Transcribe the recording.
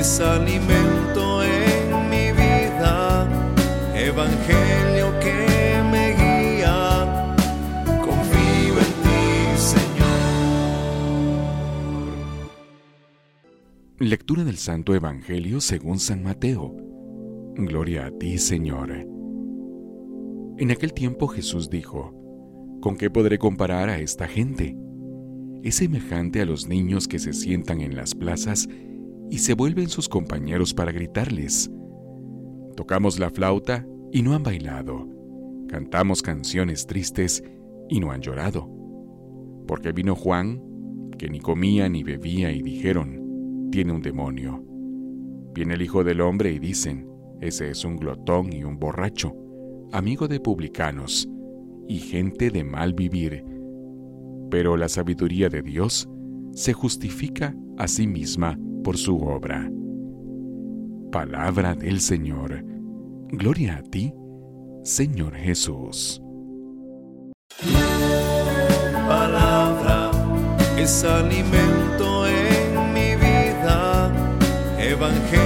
es alimento en mi vida, evangelio que me guía, confío en ti, Señor. Lectura del Santo Evangelio según San Mateo. Gloria a ti, Señor. En aquel tiempo Jesús dijo, ¿Con qué podré comparar a esta gente? Es semejante a los niños que se sientan en las plazas y se vuelven sus compañeros para gritarles. Tocamos la flauta y no han bailado. Cantamos canciones tristes y no han llorado. Porque vino Juan, que ni comía ni bebía y dijeron, tiene un demonio. Viene el Hijo del Hombre y dicen, ese es un glotón y un borracho, amigo de publicanos y gente de mal vivir. Pero la sabiduría de Dios se justifica a sí misma por su obra. Palabra del Señor. Gloria a ti, Señor Jesús. Palabra es alimento en mi vida, evangelio